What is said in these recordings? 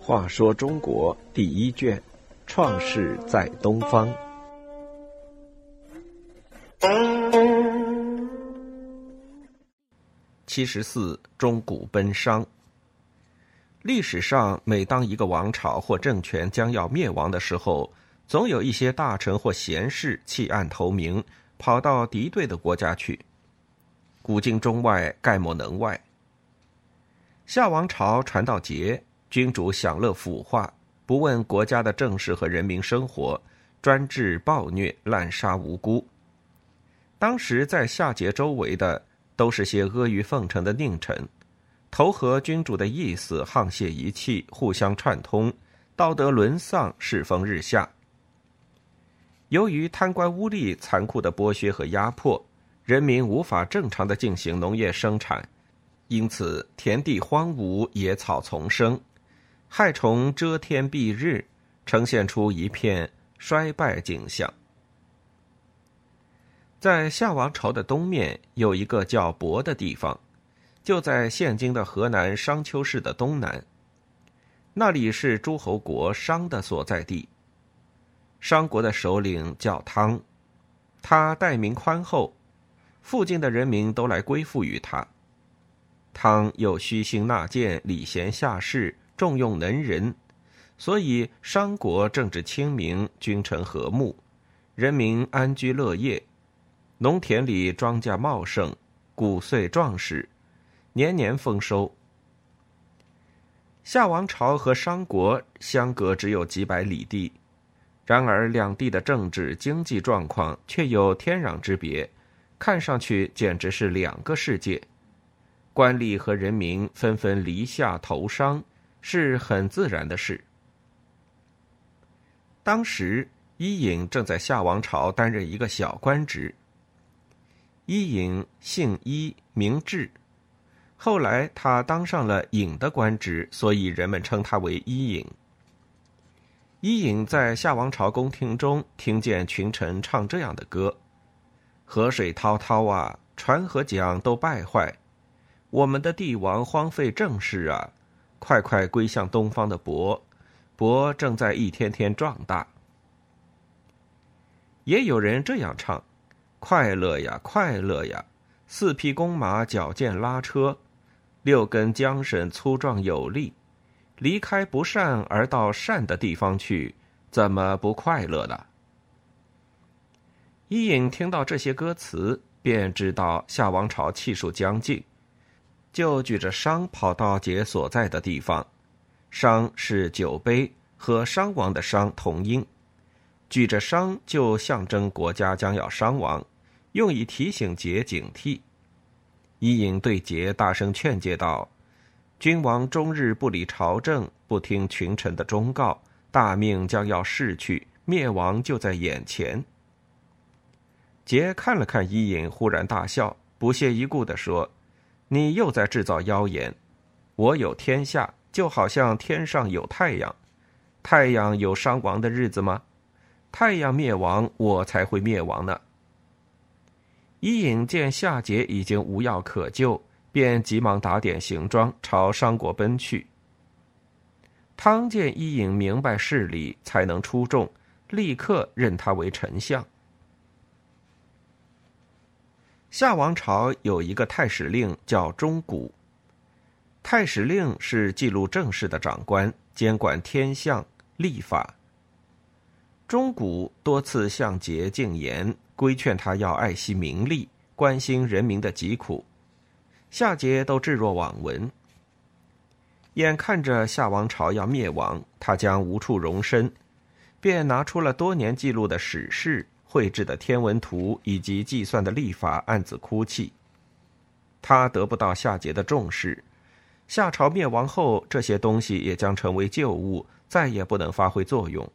话说中国第一卷，创世在东方。七十四，中古奔商。历史上，每当一个王朝或政权将要灭亡的时候，总有一些大臣或贤士弃暗投明，跑到敌对的国家去。古今中外，概莫能外。夏王朝传到节，君主享乐腐化，不问国家的政事和人民生活，专制暴虐，滥杀无辜。当时在夏桀周围的都是些阿谀奉承的佞臣，投合君主的意思，沆瀣一气，互相串通，道德沦丧，世风日下。由于贪官污吏残酷的剥削和压迫，人民无法正常的进行农业生产。因此，田地荒芜，野草丛生，害虫遮天蔽日，呈现出一片衰败景象。在夏王朝的东面有一个叫亳的地方，就在现今的河南商丘市的东南。那里是诸侯国商的所在地。商国的首领叫汤，他待民宽厚，附近的人民都来归附于他。汤又虚心纳谏，礼贤下士，重用能人，所以商国政治清明，君臣和睦，人民安居乐业，农田里庄稼茂盛，谷穗壮实，年年丰收。夏王朝和商国相隔只有几百里地，然而两地的政治经济状况却有天壤之别，看上去简直是两个世界。官吏和人民纷纷离下投商，是很自然的事。当时，伊尹正在夏王朝担任一个小官职。伊尹姓伊，名智，后来他当上了尹的官职，所以人们称他为伊尹。伊尹在夏王朝宫廷中听见群臣唱这样的歌：“河水滔滔啊，船和桨都败坏。”我们的帝王荒废政事啊，快快归向东方的伯，伯正在一天天壮大。也有人这样唱：快乐呀，快乐呀！四匹公马矫健拉车，六根缰绳粗壮有力，离开不善而到善的地方去，怎么不快乐呢？伊尹听到这些歌词，便知道夏王朝气数将尽。就举着商跑到桀所在的地方，商是酒杯和商王的商同音，举着商就象征国家将要伤亡，用以提醒桀警惕。伊尹对桀大声劝诫道：“君王终日不理朝政，不听群臣的忠告，大命将要逝去，灭亡就在眼前。”桀看了看伊尹，忽然大笑，不屑一顾地说。你又在制造妖言。我有天下，就好像天上有太阳。太阳有伤亡的日子吗？太阳灭亡，我才会灭亡呢。伊尹见夏桀已经无药可救，便急忙打点行装，朝商国奔去。汤见伊尹明白事理，才能出众，立刻任他为丞相。夏王朝有一个太史令叫钟古。太史令是记录政事的长官，监管天象、历法。钟古多次向桀进言，规劝他要爱惜名利，关心人民的疾苦。夏桀都置若罔闻。眼看着夏王朝要灭亡，他将无处容身，便拿出了多年记录的史事。绘制的天文图以及计算的历法，暗自哭泣。他得不到夏桀的重视，夏朝灭亡后，这些东西也将成为旧物，再也不能发挥作用。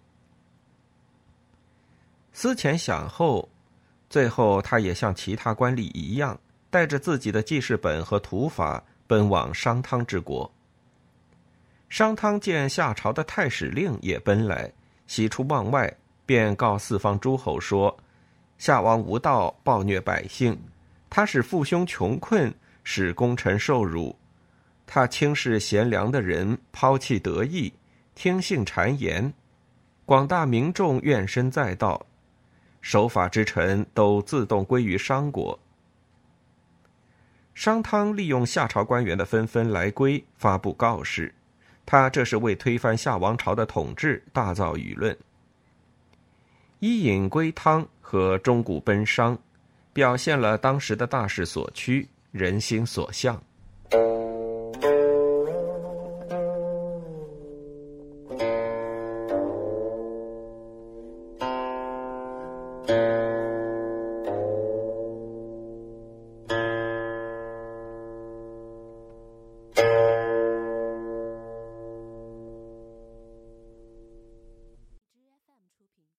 思前想后，最后他也像其他官吏一样，带着自己的记事本和图法，奔往商汤之国。商汤见夏朝的太史令也奔来，喜出望外。便告四方诸侯说：“夏王无道，暴虐百姓，他使父兄穷困，使功臣受辱。他轻视贤良的人，抛弃德义，听信谗言。广大民众怨声载道，守法之臣都自动归于商国。商汤利用夏朝官员的纷纷来归，发布告示，他这是为推翻夏王朝的统治，大造舆论。伊尹归汤和钟鼓奔商，表现了当时的大势所趋，人心所向。